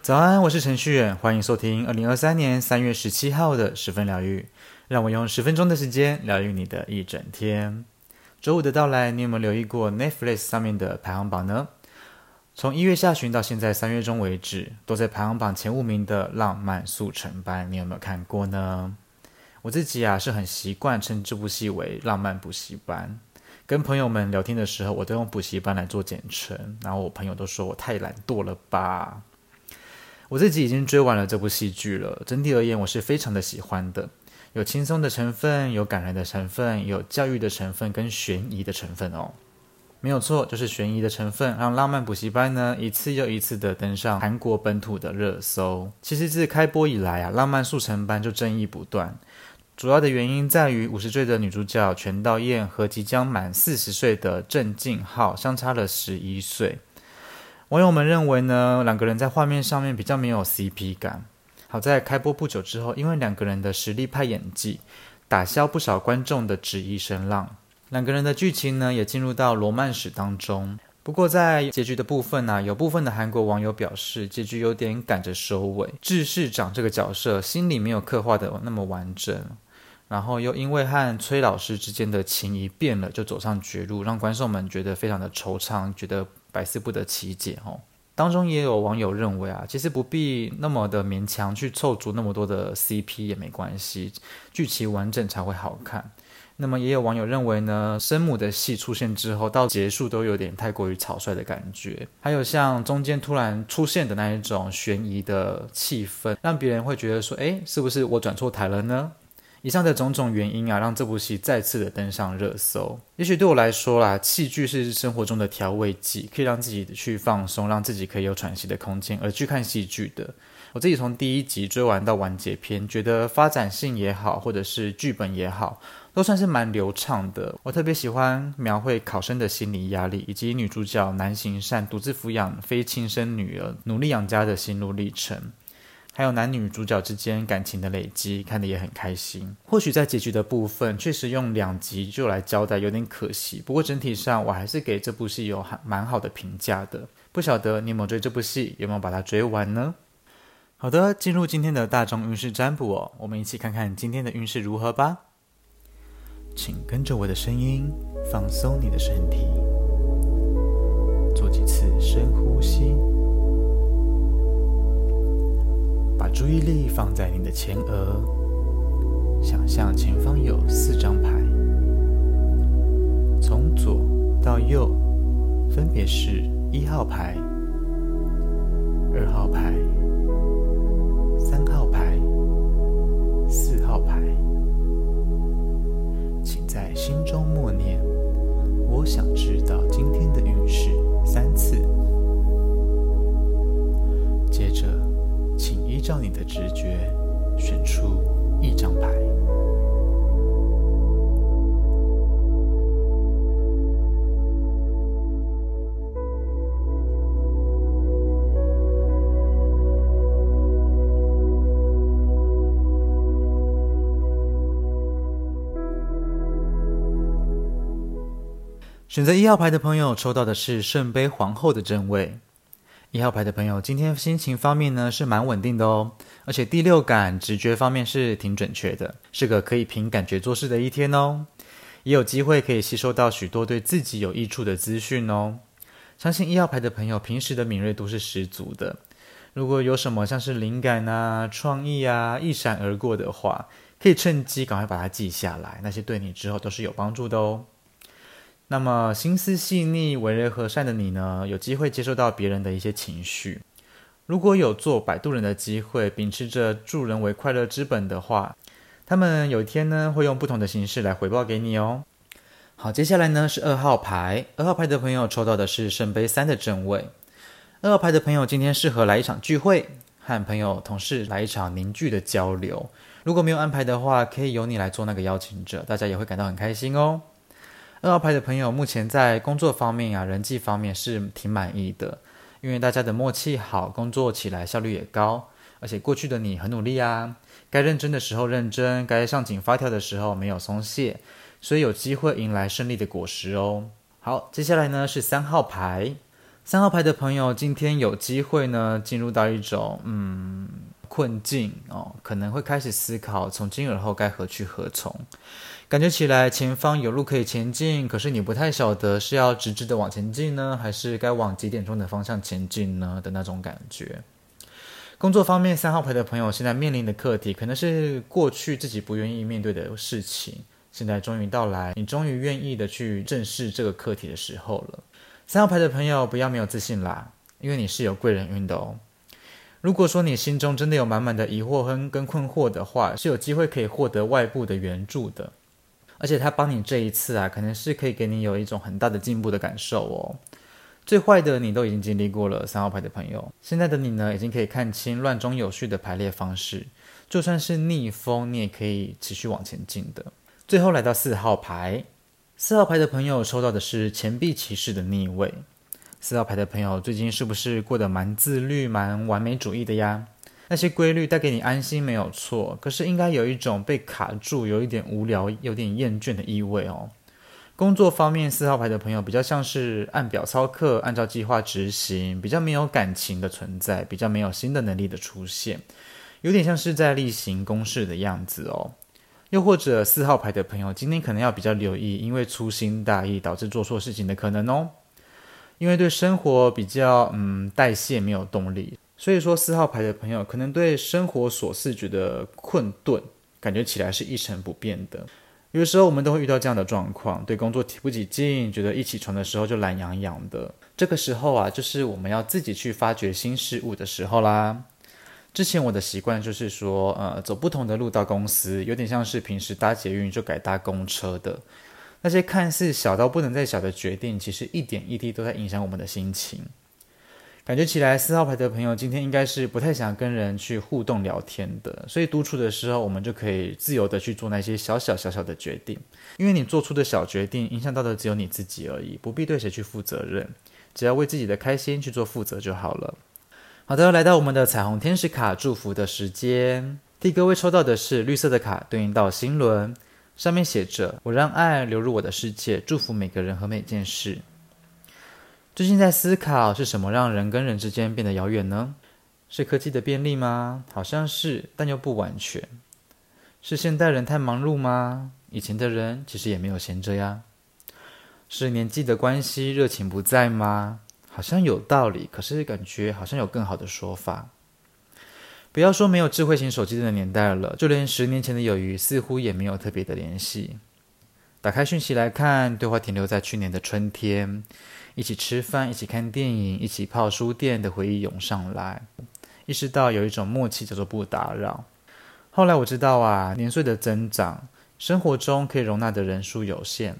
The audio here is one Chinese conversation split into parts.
早安，我是程序员，欢迎收听二零二三年三月十七号的十分疗愈。让我用十分钟的时间疗愈你的一整天。周五的到来，你有没有留意过 Netflix 上面的排行榜呢？从一月下旬到现在三月中为止，都在排行榜前五名的《浪漫速成班》，你有没有看过呢？我自己啊是很习惯称这部戏为“浪漫补习班”。跟朋友们聊天的时候，我都用补习班来做简称，然后我朋友都说我太懒惰了吧。我自己已经追完了这部戏剧了，整体而言我是非常的喜欢的，有轻松的成分，有感人的成分，有教育的成分跟悬疑的成分哦，没有错，就是悬疑的成分，让浪漫补习班呢一次又一次的登上韩国本土的热搜。其实自开播以来啊，浪漫速成班就争议不断，主要的原因在于五十岁的女主角全道嬿和即将满四十岁的郑敬浩相差了十一岁。网友们认为呢，两个人在画面上面比较没有 CP 感。好在开播不久之后，因为两个人的实力派演技，打消不少观众的质疑声浪。两个人的剧情呢，也进入到罗曼史当中。不过在结局的部分呢、有部分的韩国网友表示，结局有点赶着收尾。智市长这个角色心里没有刻画的那么完整，然后又因为和崔老师之间的情谊变了，就走上绝路，让观众们觉得非常的惆怅，觉得。百思不得其解哦，当中也有网友认为啊，其实不必那么的勉强去凑足那么多的 CP 也没关系，剧情完整才会好看。那么也有网友认为呢，生母的戏出现之后到结束都有点太过于草率的感觉，还有像中间突然出现的那一种悬疑的气氛，让别人会觉得说，诶，是不是我转错台了呢？以上的种种原因啊，让这部戏再次的登上热搜。也许对我来说啦，戏剧是生活中的调味剂，可以让自己去放松，让自己可以有喘息的空间，而去看戏剧的。我自己从第一集追完到完结篇，觉得发展性也好，或者是剧本也好，都算是蛮流畅的。我特别喜欢描绘考生的心理压力，以及女主角南行善独自抚养非亲生女儿，努力养家的心路历程。还有男女主角之间感情的累积，看得也很开心。或许在结局的部分，确实用两集就来交代有点可惜。不过整体上，我还是给这部戏有还蛮好的评价的。不晓得你有没有追这部戏，有没有把它追完呢？好的，进入今天的大众运势占卜哦，我们一起看看今天的运势如何吧。请跟着我的声音，放松你的身体，做几次深呼吸。注意力放在你的前额，想象前方有四张牌，从左到右，分别是一号牌、选择一号牌的朋友，抽到的是圣杯皇后的正位。一号牌的朋友，今天心情方面呢是蛮稳定的哦，而且第六感、直觉方面是挺准确的，是个可以凭感觉做事的一天哦，也有机会可以吸收到许多对自己有益处的资讯哦。相信一号牌的朋友平时的敏锐度是十足的，如果有什么像是灵感啊、创意啊一闪而过的话，可以趁机赶快把它记下来，那些对你之后都是有帮助的哦。那么心思细腻、为人和善的你呢，有机会接受到别人的一些情绪。如果有做摆渡人的机会，秉持着助人为快乐之本的话，他们有一天呢，会用不同的形式来回报给你哦。好，接下来呢是二号牌，二号牌的朋友抽到的是圣杯三的正位。二号牌的朋友今天适合来一场聚会，和朋友、同事来一场凝聚的交流。如果没有安排的话，可以由你来做那个邀请者，大家也会感到很开心哦。二号牌的朋友，目前在工作方面啊，人际方面是挺满意的，因为大家的默契好，工作起来效率也高，而且过去的你很努力啊，该认真的时候认真，该上紧发条的时候没有松懈，所以有机会迎来胜利的果实哦。好，接下来呢是三号牌，三号牌的朋友今天有机会呢进入到一种嗯困境哦，可能会开始思考从今而后该何去何从。感觉起来前方有路可以前进，可是你不太晓得是要直直的往前进呢，还是该往几点钟的方向前进呢的那种感觉。工作方面，三号牌的朋友现在面临的课题，可能是过去自己不愿意面对的事情，现在终于到来，你终于愿意的去正视这个课题的时候了。三号牌的朋友不要没有自信啦，因为你是有贵人运的哦。如果说你心中真的有满满的疑惑跟跟困惑的话，是有机会可以获得外部的援助的。而且他帮你这一次啊，可能是可以给你有一种很大的进步的感受哦。最坏的你都已经经历过了，三号牌的朋友，现在的你呢，已经可以看清乱中有序的排列方式。就算是逆风，你也可以持续往前进的。最后来到四号牌，四号牌的朋友抽到的是钱币骑士的逆位。四号牌的朋友最近是不是过得蛮自律、蛮完美主义的呀？那些规律带给你安心没有错，可是应该有一种被卡住、有一点无聊、有点厌倦的意味哦。工作方面，四号牌的朋友比较像是按表操课、按照计划执行，比较没有感情的存在，比较没有新的能力的出现，有点像是在例行公事的样子哦。又或者四号牌的朋友今天可能要比较留意，因为粗心大意导致做错事情的可能哦。因为对生活比较嗯代谢没有动力。所以说，四号牌的朋友可能对生活琐事觉得困顿，感觉起来是一成不变的。有时候我们都会遇到这样的状况，对工作提不起劲，觉得一起床的时候就懒洋洋的。这个时候啊，就是我们要自己去发掘新事物的时候啦。之前我的习惯就是说，呃，走不同的路到公司，有点像是平时搭捷运就改搭公车的。那些看似小到不能再小的决定，其实一点一滴都在影响我们的心情。感觉起来，四号牌的朋友今天应该是不太想跟人去互动聊天的，所以独处的时候，我们就可以自由的去做那些小小小小的决定。因为你做出的小决定，影响到的只有你自己而已，不必对谁去负责任，只要为自己的开心去做负责就好了。好的，来到我们的彩虹天使卡祝福的时间，第一个位抽到的是绿色的卡，对应到星轮，上面写着：“我让爱流入我的世界，祝福每个人和每件事。”最近在思考是什么让人跟人之间变得遥远呢？是科技的便利吗？好像是，但又不完全。是现代人太忙碌吗？以前的人其实也没有闲着呀。是年纪的关系，热情不在吗？好像有道理，可是感觉好像有更好的说法。不要说没有智慧型手机的年代了，就连十年前的友谊似乎也没有特别的联系。打开讯息来看，对话停留在去年的春天。一起吃饭，一起看电影，一起泡书店的回忆涌上来，意识到有一种默契叫做不打扰。后来我知道啊，年岁的增长，生活中可以容纳的人数有限，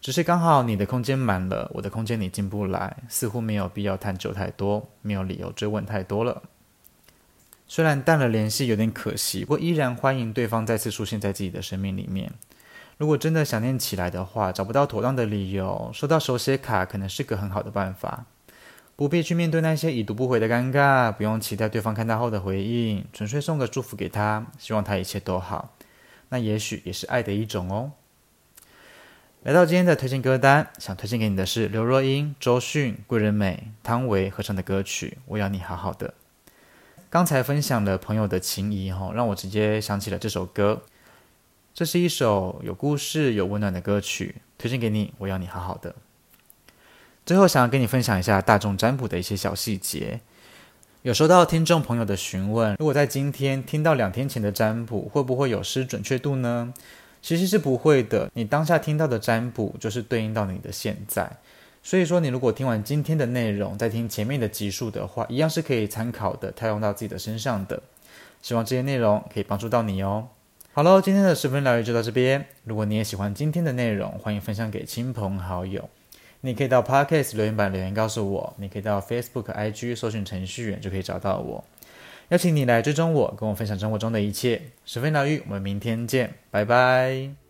只是刚好你的空间满了，我的空间你进不来，似乎没有必要探究太多，没有理由追问太多了。虽然淡了联系有点可惜，不过依然欢迎对方再次出现在自己的生命里面。如果真的想念起来的话，找不到妥当的理由，收到手写卡可能是个很好的办法。不必去面对那些已读不回的尴尬，不用期待对方看到后的回应，纯粹送个祝福给他，希望他一切都好。那也许也是爱的一种哦。来到今天的推荐歌单，想推荐给你的是刘若英、周迅、桂纶镁、汤唯合唱的歌曲《我要你好好的》。刚才分享了朋友的情谊，哈，让我直接想起了这首歌。这是一首有故事、有温暖的歌曲，推荐给你。我要你好好的。最后，想要跟你分享一下大众占卜的一些小细节。有收到听众朋友的询问，如果在今天听到两天前的占卜，会不会有失准确度呢？其实是不会的。你当下听到的占卜，就是对应到你的现在。所以说，你如果听完今天的内容，再听前面的集数的话，一样是可以参考的，套用到自己的身上的。希望这些内容可以帮助到你哦。好喽，今天的十分疗愈就到这边。如果你也喜欢今天的内容，欢迎分享给亲朋好友。你可以到 Podcast 留言板留言告诉我，你可以到 Facebook、IG 搜寻程序员就可以找到我。邀请你来追踪我，跟我分享生活中的一切。十分疗愈，我们明天见，拜拜。